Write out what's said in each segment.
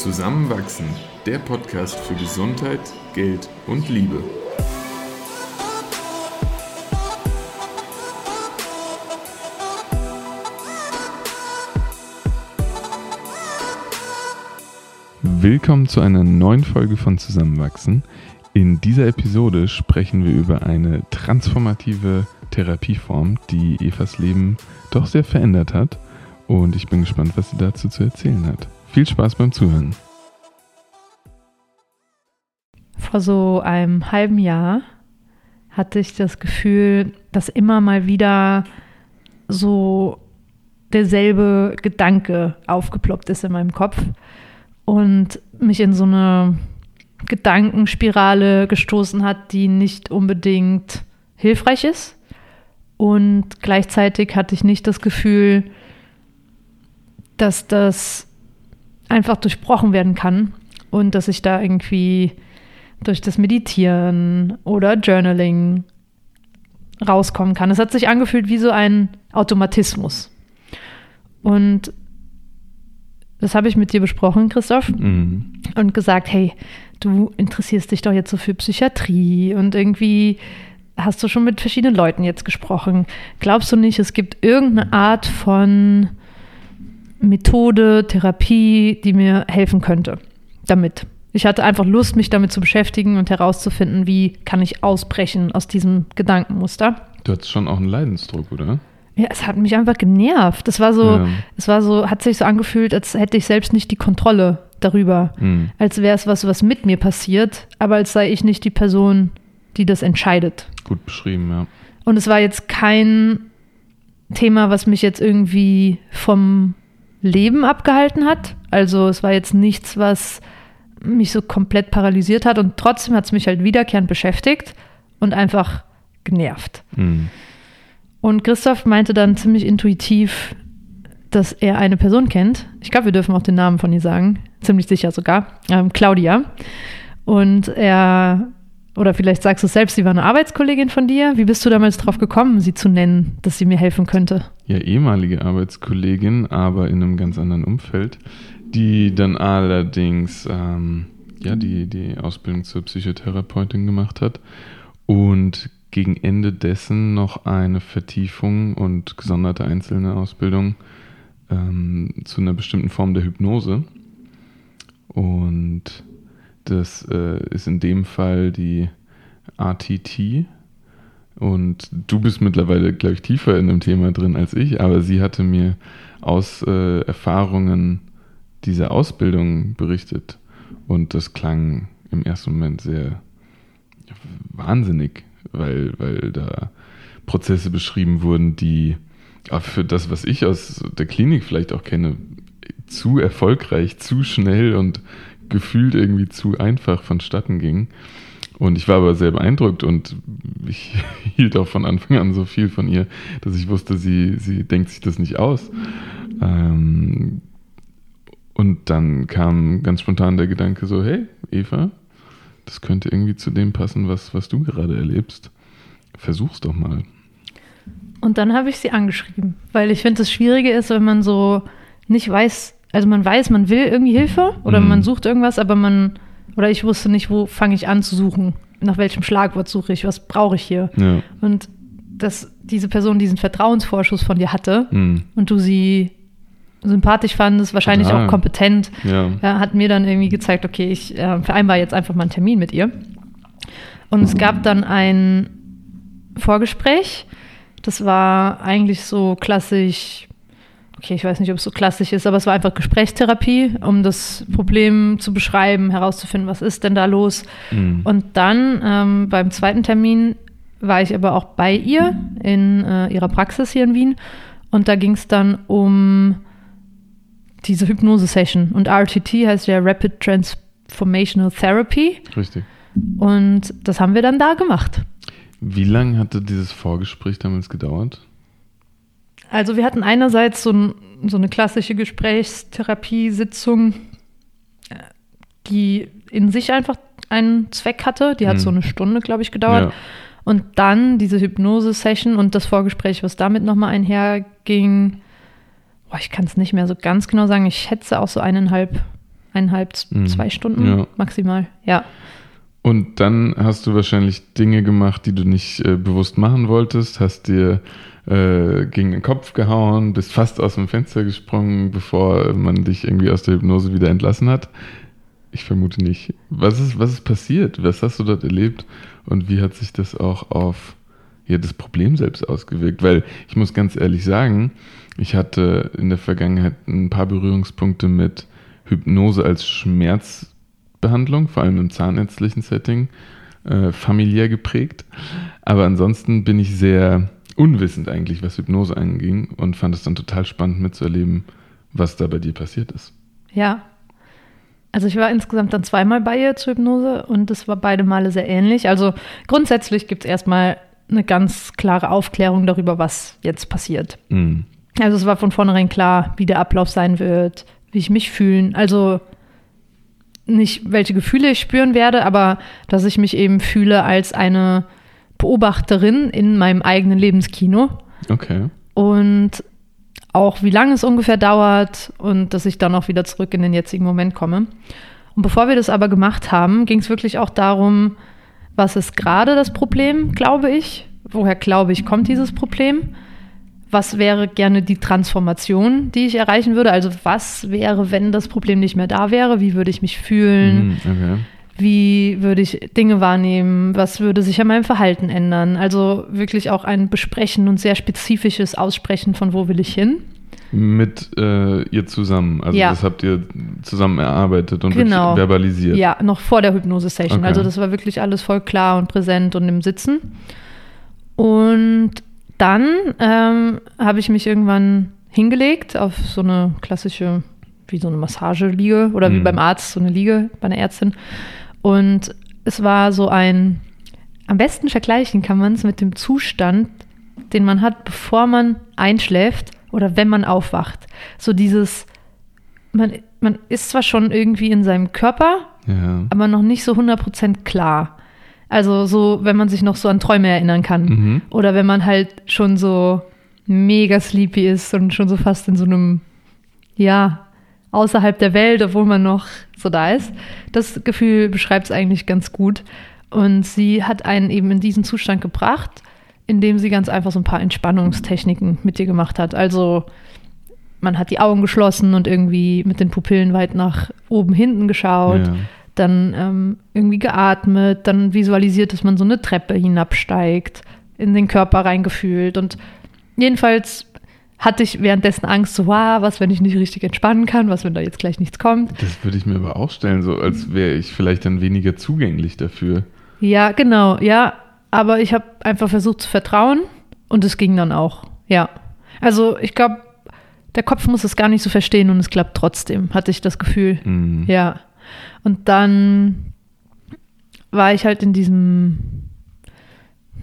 Zusammenwachsen, der Podcast für Gesundheit, Geld und Liebe. Willkommen zu einer neuen Folge von Zusammenwachsen. In dieser Episode sprechen wir über eine transformative Therapieform, die Evas Leben doch sehr verändert hat. Und ich bin gespannt, was sie dazu zu erzählen hat. Viel Spaß beim Zuhören. Vor so einem halben Jahr hatte ich das Gefühl, dass immer mal wieder so derselbe Gedanke aufgeploppt ist in meinem Kopf und mich in so eine Gedankenspirale gestoßen hat, die nicht unbedingt hilfreich ist. Und gleichzeitig hatte ich nicht das Gefühl, dass das einfach durchbrochen werden kann und dass ich da irgendwie durch das Meditieren oder Journaling rauskommen kann. Es hat sich angefühlt wie so ein Automatismus. Und das habe ich mit dir besprochen, Christoph, mhm. und gesagt, hey, du interessierst dich doch jetzt so für Psychiatrie und irgendwie hast du schon mit verschiedenen Leuten jetzt gesprochen. Glaubst du nicht, es gibt irgendeine Art von Methode, Therapie, die mir helfen könnte damit? Ich hatte einfach Lust, mich damit zu beschäftigen und herauszufinden, wie kann ich ausbrechen aus diesem Gedankenmuster. Du hattest schon auch einen Leidensdruck, oder? Ja, es hat mich einfach genervt. Es war so, ja. es war so, hat sich so angefühlt, als hätte ich selbst nicht die Kontrolle darüber. Mhm. Als wäre es was, was mit mir passiert, aber als sei ich nicht die Person, die das entscheidet. Gut beschrieben, ja. Und es war jetzt kein Thema, was mich jetzt irgendwie vom Leben abgehalten hat. Also es war jetzt nichts, was mich so komplett paralysiert hat und trotzdem hat es mich halt wiederkehrend beschäftigt und einfach genervt. Mhm. Und Christoph meinte dann ziemlich intuitiv, dass er eine Person kennt. Ich glaube, wir dürfen auch den Namen von ihr sagen. Ziemlich sicher sogar. Ähm, Claudia. Und er, oder vielleicht sagst du es selbst, sie war eine Arbeitskollegin von dir. Wie bist du damals drauf gekommen, sie zu nennen, dass sie mir helfen könnte? Ja, ehemalige Arbeitskollegin, aber in einem ganz anderen Umfeld, die dann allerdings ähm, ja, die, die Ausbildung zur Psychotherapeutin gemacht hat und gegen Ende dessen noch eine Vertiefung und gesonderte einzelne Ausbildung ähm, zu einer bestimmten Form der Hypnose. Und das äh, ist in dem Fall die RTT. Und du bist mittlerweile, glaube ich, tiefer in dem Thema drin als ich, aber sie hatte mir aus äh, Erfahrungen dieser Ausbildung berichtet. Und das klang im ersten Moment sehr wahnsinnig weil, weil da Prozesse beschrieben wurden, die für das, was ich aus der Klinik vielleicht auch kenne, zu erfolgreich, zu schnell und gefühlt irgendwie zu einfach vonstatten gingen. Und ich war aber sehr beeindruckt und ich hielt auch von Anfang an so viel von ihr, dass ich wusste, sie, sie denkt sich das nicht aus. Ähm, und dann kam ganz spontan der Gedanke so, hey, Eva, das könnte irgendwie zu dem passen, was, was du gerade erlebst. Versuch's doch mal. Und dann habe ich sie angeschrieben, weil ich finde, das Schwierige ist, wenn man so nicht weiß, also man weiß, man will irgendwie Hilfe oder mhm. man sucht irgendwas, aber man, oder ich wusste nicht, wo fange ich an zu suchen, nach welchem Schlagwort suche ich, was brauche ich hier. Ja. Und dass diese Person diesen Vertrauensvorschuss von dir hatte mhm. und du sie sympathisch fandest, wahrscheinlich Total. auch kompetent, ja. Ja, hat mir dann irgendwie gezeigt, okay, ich äh, vereinbare jetzt einfach mal einen Termin mit ihr. Und es gab dann ein Vorgespräch. Das war eigentlich so klassisch, okay, ich weiß nicht, ob es so klassisch ist, aber es war einfach Gesprächstherapie, um das Problem zu beschreiben, herauszufinden, was ist denn da los. Mhm. Und dann ähm, beim zweiten Termin war ich aber auch bei ihr in äh, ihrer Praxis hier in Wien. Und da ging es dann um diese Hypnose-Session. Und RTT heißt ja Rapid Transformational Therapy. Richtig. Und das haben wir dann da gemacht. Wie lange hatte dieses Vorgespräch damals gedauert? Also wir hatten einerseits so, ein, so eine klassische Gesprächstherapiesitzung, die in sich einfach einen Zweck hatte. Die hat hm. so eine Stunde, glaube ich, gedauert. Ja. Und dann diese Hypnose-Session und das Vorgespräch, was damit nochmal einherging, boah, ich kann es nicht mehr so ganz genau sagen, ich schätze auch so eineinhalb eineinhalb, Mhm. zwei Stunden Ja. maximal. Ja. Und dann hast du wahrscheinlich Dinge gemacht, die du nicht äh, bewusst machen wolltest, hast dir äh, gegen den Kopf gehauen, bist fast aus dem Fenster gesprungen, bevor man dich irgendwie aus der Hypnose wieder entlassen hat. Ich vermute nicht. Was ist, was ist passiert? Was hast du dort erlebt? Und wie hat sich das auch auf ja, das Problem selbst ausgewirkt? Weil ich muss ganz ehrlich sagen, ich hatte in der Vergangenheit ein paar Berührungspunkte mit Hypnose als Schmerzbehandlung, vor allem im zahnärztlichen Setting, äh, familiär geprägt. Aber ansonsten bin ich sehr unwissend eigentlich, was Hypnose anging und fand es dann total spannend mitzuerleben, was da bei dir passiert ist. Ja. Also ich war insgesamt dann zweimal bei ihr zur Hypnose und es war beide Male sehr ähnlich. Also grundsätzlich gibt es erstmal eine ganz klare Aufklärung darüber, was jetzt passiert. Mhm. Also es war von vornherein klar, wie der Ablauf sein wird, wie ich mich fühlen. Also nicht, welche Gefühle ich spüren werde, aber dass ich mich eben fühle als eine Beobachterin in meinem eigenen Lebenskino. Okay. Und auch wie lange es ungefähr dauert und dass ich dann auch wieder zurück in den jetzigen Moment komme. Und bevor wir das aber gemacht haben, ging es wirklich auch darum, was ist gerade das Problem, glaube ich? Woher glaube ich, kommt dieses Problem? Was wäre gerne die Transformation, die ich erreichen würde? Also was wäre, wenn das Problem nicht mehr da wäre? Wie würde ich mich fühlen? Mhm, okay. Wie würde ich Dinge wahrnehmen? Was würde sich an meinem Verhalten ändern? Also wirklich auch ein Besprechen und sehr spezifisches Aussprechen von wo will ich hin. Mit äh, ihr zusammen. Also Ja. das habt ihr zusammen erarbeitet und Genau. verbalisiert. Ja, noch vor der Hypnose-Session. Okay. Also das war wirklich alles voll klar und präsent und im Sitzen. Und dann ähm, habe ich mich irgendwann hingelegt auf so eine klassische, wie so eine Massageliege oder wie Mhm. beim Arzt, so eine Liege bei einer Ärztin. Und es war so ein, am besten vergleichen kann man es mit dem Zustand, den man hat, bevor man einschläft oder wenn man aufwacht. So dieses, man, man ist zwar schon irgendwie in seinem Körper, Ja. aber noch nicht so 100% klar. Also so, wenn man sich noch so an Träume erinnern kann. Mhm. Oder wenn man halt schon so mega sleepy ist und schon so fast in so einem, ja, außerhalb der Welt, obwohl man noch so da ist. Das Gefühl beschreibt es eigentlich ganz gut. Und sie hat einen eben in diesen Zustand gebracht, indem sie ganz einfach so ein paar Entspannungstechniken mit dir gemacht hat. Also man hat die Augen geschlossen und irgendwie mit den Pupillen weit nach oben hinten geschaut Ja. Dann ähm, irgendwie geatmet, dann visualisiert, dass man so eine Treppe hinabsteigt, in den Körper reingefühlt und jedenfalls hatte ich währenddessen Angst, so, wow, was, wenn ich nicht richtig entspannen kann, was, wenn da jetzt gleich nichts kommt. Das würde ich mir aber auch stellen, so als wäre ich vielleicht dann weniger zugänglich dafür. Ja, genau, ja, aber ich habe einfach versucht zu vertrauen und es ging dann auch, ja. Also ich glaube, der Kopf muss es gar nicht so verstehen und es klappt trotzdem, hatte ich das Gefühl. Mhm. Ja. Und dann war ich halt in diesem,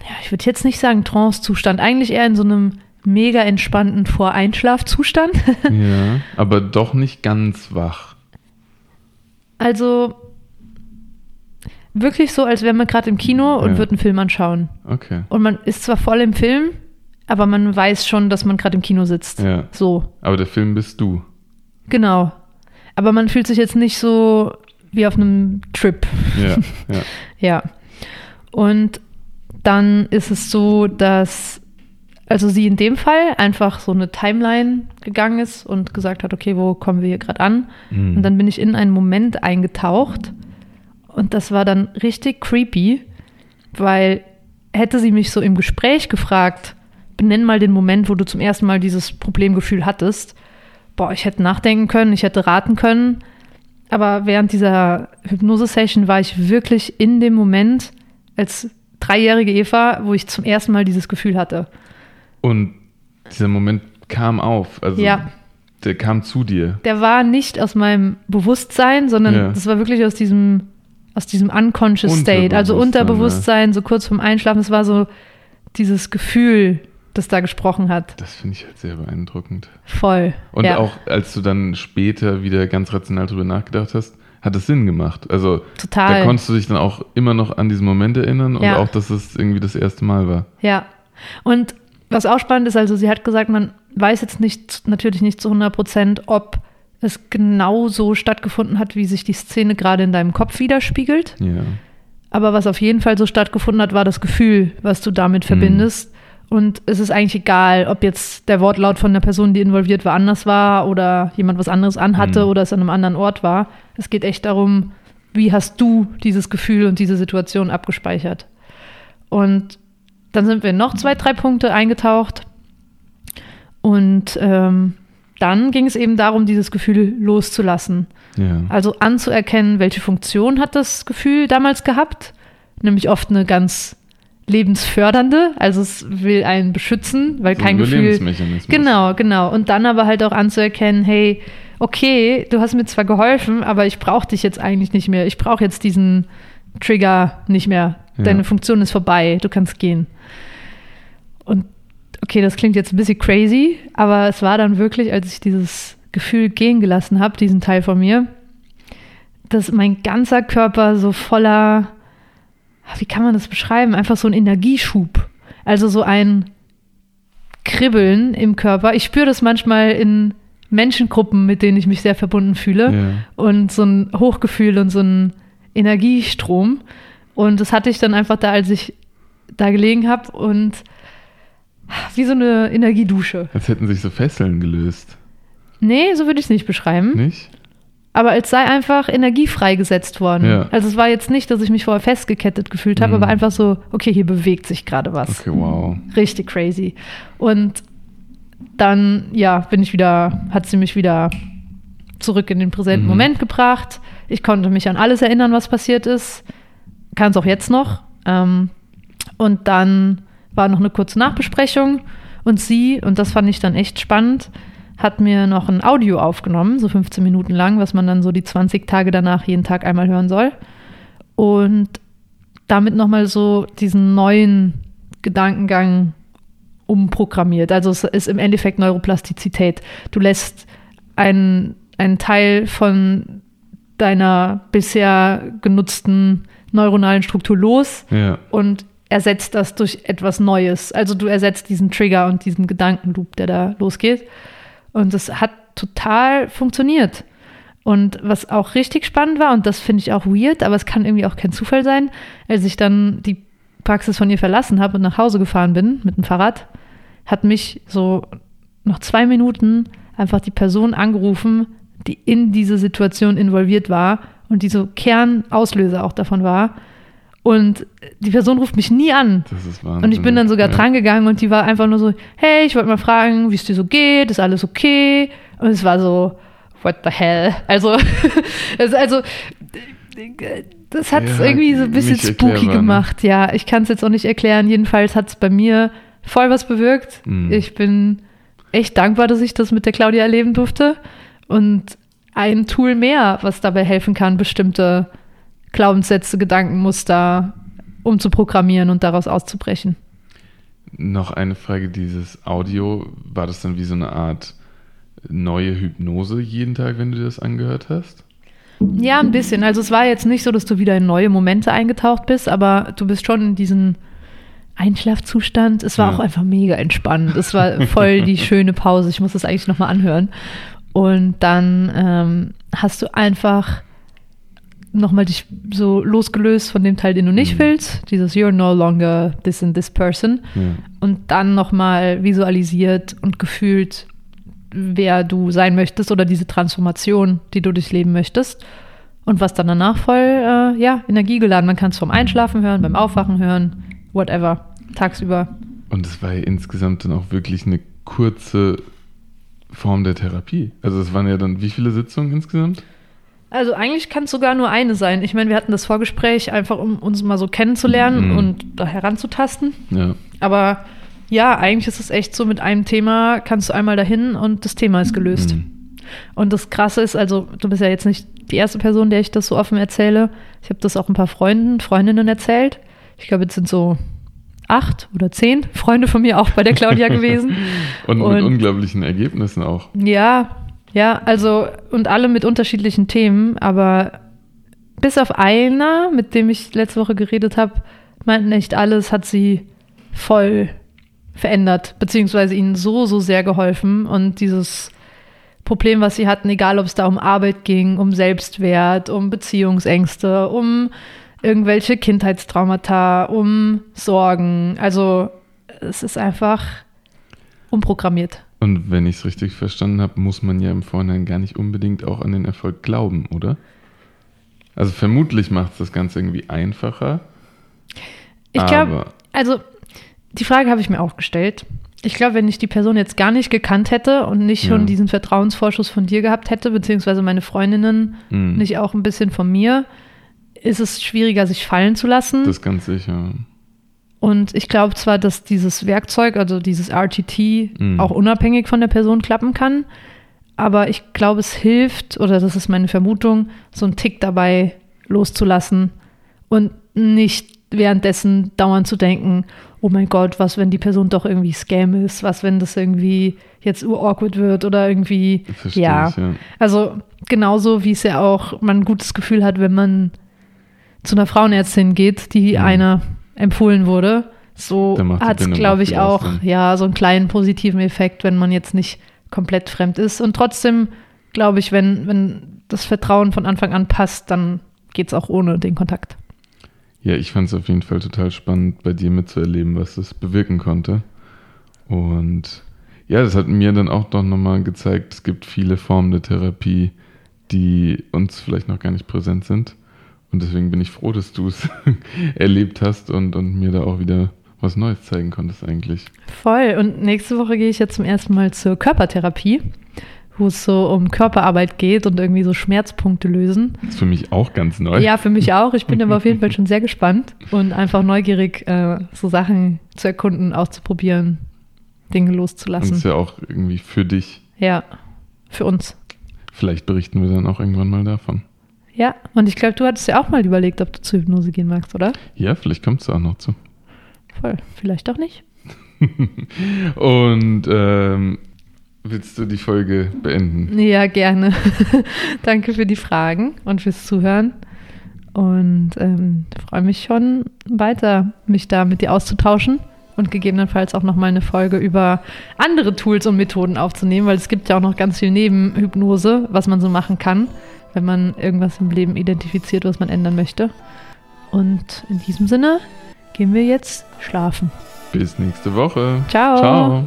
ja, ich würde jetzt nicht sagen Trance-Zustand, eigentlich eher in so einem mega entspannten Voreinschlafzustand. Ja, aber doch nicht ganz wach. Also wirklich so, als wäre man gerade im Kino und Ja. würde einen Film anschauen. Okay. Und man ist zwar voll im Film, aber man weiß schon, dass man gerade im Kino sitzt. Ja. So, Aber der Film bist du. genau. Aber man fühlt sich jetzt nicht so wie auf einem Trip. Ja, ja. Ja. Und dann ist es so, dass also sie in dem Fall einfach so eine Timeline gegangen ist und gesagt hat, okay, wo kommen wir hier gerade an? Mhm. Und dann bin ich in einen Moment eingetaucht und das war dann richtig creepy, weil hätte sie mich so im Gespräch gefragt, benenn mal den Moment, wo du zum ersten Mal dieses Problemgefühl hattest. Boah, ich hätte nachdenken können, ich hätte raten können. Aber während dieser Hypnose-Session war ich wirklich in dem Moment als dreijährige Eva, wo ich zum ersten Mal dieses Gefühl hatte. Und dieser Moment kam auf. Also Ja. der kam zu dir. Der war nicht aus meinem Bewusstsein, sondern Ja. das war wirklich aus diesem, aus diesem unconscious state, also Unterbewusstsein, Unterbewusstsein, so kurz vorm Einschlafen. Es war so dieses Gefühl, das da gesprochen hat. Das finde ich halt sehr beeindruckend. Voll. Und ja, auch als du dann später wieder ganz rational drüber nachgedacht hast, hat es Sinn gemacht. Also total. da konntest du dich dann auch immer noch an diesen Moment erinnern und Ja. auch, dass es irgendwie das erste Mal war. Ja. Und was auch spannend ist, also sie hat gesagt, man weiß jetzt nicht, natürlich nicht zu 100 Prozent, ob es genau so stattgefunden hat, wie sich die Szene gerade in deinem Kopf widerspiegelt. Ja. Aber was auf jeden Fall so stattgefunden hat, war das Gefühl, was du damit verbindest. Und es ist eigentlich egal, ob jetzt der Wortlaut von der Person, die involviert war, anders war oder jemand was anderes anhatte Mhm. oder es an einem anderen Ort war. Es geht echt darum, wie hast du dieses Gefühl und diese Situation abgespeichert. Und dann sind wir in noch zwei, drei Punkte eingetaucht. Und ähm, dann ging es eben darum, dieses Gefühl loszulassen. Ja. Also anzuerkennen, welche Funktion hat das Gefühl damals gehabt, nämlich oft eine ganz lebensfördernde, also es will einen beschützen, weil So kein ein Gefühl. Genau, genau. Und dann aber halt auch anzuerkennen, hey, okay, du hast mir zwar geholfen, aber ich brauche dich jetzt eigentlich nicht mehr. Ich brauche jetzt diesen Trigger nicht mehr. Ja. Deine Funktion ist vorbei, du kannst gehen. Und okay, das klingt jetzt ein bisschen crazy, aber es war dann wirklich, als ich dieses Gefühl gehen gelassen habe, diesen Teil von mir, dass mein ganzer Körper so voller, wie kann man das beschreiben? Einfach so ein Energieschub. Also so ein Kribbeln im Körper. Ich spüre das manchmal in Menschengruppen, mit denen ich mich sehr verbunden fühle. Ja. Und so ein Hochgefühl und so ein Energiestrom. Und das hatte ich dann einfach da, als ich da gelegen habe und wie so eine Energiedusche. Als hätten sich so Fesseln gelöst. Nee, so würde ich es nicht beschreiben. Nicht? Aber als sei einfach Energie freigesetzt worden. Ja. Also es war jetzt nicht, dass ich mich vorher festgekettet gefühlt habe, Mhm. aber einfach so, okay, hier bewegt sich gerade was. Okay, wow. Richtig crazy. Und dann, ja, bin ich wieder, hat sie mich wieder zurück in den präsenten Mhm. Moment gebracht. Ich konnte mich an alles erinnern, was passiert ist. Kann es auch jetzt noch. Ähm, und dann war noch eine kurze Nachbesprechung und sie, und das fand ich dann echt spannend, hat mir noch ein Audio aufgenommen, so 15 Minuten lang, was man dann so die 20 Tage danach jeden Tag einmal hören soll. Und damit nochmal so diesen neuen Gedankengang umprogrammiert. Also es ist im Endeffekt Neuroplastizität. Du lässt einen, einen Teil von deiner bisher genutzten neuronalen Struktur los Ja. und ersetzt das durch etwas Neues. Also du ersetzt diesen Trigger und diesen Gedankenloop, der da losgeht. Und das hat total funktioniert. Und was auch richtig spannend war, und das finde ich auch weird, aber es kann irgendwie auch kein Zufall sein, als ich dann die Praxis von ihr verlassen habe und nach Hause gefahren bin mit dem Fahrrad, hat mich so noch zwei Minuten einfach die Person angerufen, die in diese Situation involviert war und die so Kernauslöser auch davon war. Und die Person ruft mich nie an. Das ist Wahnsinn. Und ich bin dann sogar ja. dran gegangen und die war einfach nur so, hey, ich wollte mal fragen, wie es dir so geht, ist alles okay? Und es war so, what the hell? Also, also das hat es Ja, irgendwie so ein bisschen spooky ne? gemacht. Ja, ich kann es jetzt auch nicht erklären. Jedenfalls hat es bei mir voll was bewirkt. Mhm. Ich bin echt dankbar, dass ich das mit der Claudia erleben durfte. Und ein Tool mehr, was dabei helfen kann, bestimmte Glaubenssätze, Gedankenmuster umzuprogrammieren und daraus auszubrechen. Noch eine Frage, dieses Audio, war das dann wie so eine Art neue Hypnose jeden Tag, wenn du dir das angehört hast? Ja, ein bisschen. Also es war jetzt nicht so, dass du wieder in neue Momente eingetaucht bist, aber du bist schon in diesen Einschlafzustand. Es war Ja. auch einfach mega entspannend. Es war voll die schöne Pause. Ich muss das eigentlich nochmal anhören. Und dann ähm, hast du einfach nochmal dich so losgelöst von dem Teil, den du nicht Mhm. willst. Dieses You're no longer this and this person. Ja. Und dann nochmal visualisiert und gefühlt, wer du sein möchtest oder diese Transformation, die du durchleben möchtest. Und was dann danach voll, äh, ja, energiegeladen. Man kann es vom Einschlafen hören, beim Aufwachen hören, whatever, tagsüber. Und es war ja insgesamt dann auch wirklich eine kurze Form der Therapie. Also es waren ja dann wie viele Sitzungen insgesamt? Also eigentlich kann es sogar nur eine sein. Ich meine, wir hatten das Vorgespräch einfach, um uns mal so kennenzulernen Mhm. und da heranzutasten. Ja. Aber ja, eigentlich ist es echt so, mit einem Thema kannst du einmal dahin und das Thema ist gelöst. Mhm. Und das Krasse ist, also du bist ja jetzt nicht die erste Person, der ich das so offen erzähle. Ich habe das auch ein paar Freunden, Freundinnen erzählt. Ich glaube, jetzt sind so acht oder zehn Freunde von mir auch bei der Claudia gewesen. Und, Und- mit unglaublichen Ergebnissen auch. Ja, ja, also und alle mit unterschiedlichen Themen, aber bis auf einer, mit dem ich letzte Woche geredet habe, meinten echt alles hat sie voll verändert, beziehungsweise ihnen so, so sehr geholfen und dieses Problem, was sie hatten, egal ob es da um Arbeit ging, um Selbstwert, um Beziehungsängste, um irgendwelche Kindheitstraumata, um Sorgen. Also es ist einfach umprogrammiert. Und wenn ich es richtig verstanden habe, muss man ja im Vorhinein gar nicht unbedingt auch an den Erfolg glauben, oder? Also vermutlich macht es das Ganze irgendwie einfacher. Ich glaube, also die Frage habe ich mir auch gestellt. Ich glaube, wenn ich die Person jetzt gar nicht gekannt hätte und nicht schon ja. diesen Vertrauensvorschuss von dir gehabt hätte, beziehungsweise meine Freundinnen mhm. nicht auch ein bisschen von mir, ist es schwieriger, sich fallen zu lassen. Das ganz sicher. Und ich glaube zwar, dass dieses Werkzeug, also dieses RTT, mhm. auch unabhängig von der Person klappen kann, aber ich glaube, es hilft, oder das ist meine Vermutung, so einen Tick dabei loszulassen und nicht währenddessen dauernd zu denken, oh mein Gott, was, wenn die Person doch irgendwie Scam ist, was, wenn das irgendwie jetzt awkward wird oder irgendwie, ja. Ich, ja. Also genauso wie es ja auch man ein gutes Gefühl hat, wenn man zu einer Frauenärztin geht, die mhm. einer empfohlen wurde. So hat es, glaube ich, auch ja so einen kleinen positiven Effekt, wenn man jetzt nicht komplett fremd ist. Und trotzdem, glaube ich, wenn, wenn das Vertrauen von Anfang an passt, dann geht es auch ohne den Kontakt. Ja, ich fand es auf jeden Fall total spannend, bei dir mitzuerleben, was es bewirken konnte. Und ja, das hat mir dann auch doch nochmal gezeigt, es gibt viele Formen der Therapie, die uns vielleicht noch gar nicht präsent sind. Und deswegen bin ich froh, dass du es erlebt hast und, und mir da auch wieder was Neues zeigen konntest eigentlich. Voll. Und nächste Woche gehe ich jetzt zum ersten Mal zur Körpertherapie, wo es so um Körperarbeit geht und irgendwie so Schmerzpunkte lösen. Das ist für mich auch ganz neu. Ja, für mich auch. Ich bin aber auf jeden Fall schon sehr gespannt und einfach neugierig, äh, so Sachen zu erkunden, auszuprobieren, Dinge loszulassen. Das ist ja auch irgendwie für dich. Ja, für uns. Vielleicht berichten wir dann auch irgendwann mal davon. Ja, und ich glaube, du hattest ja auch mal überlegt, ob du zur Hypnose gehen magst, oder? Ja, vielleicht kommt es auch noch zu. Voll, vielleicht auch nicht. und ähm, willst du die Folge beenden? Ja, gerne. Danke für die Fragen und fürs Zuhören. Und ähm, freue mich schon weiter, mich da mit dir auszutauschen und gegebenenfalls auch nochmal eine Folge über andere Tools und Methoden aufzunehmen, weil es gibt ja auch noch ganz viel Nebenhypnose, was man so machen kann wenn man irgendwas im Leben identifiziert, was man ändern möchte. Und in diesem Sinne gehen wir jetzt schlafen. Bis nächste Woche. Ciao. Ciao.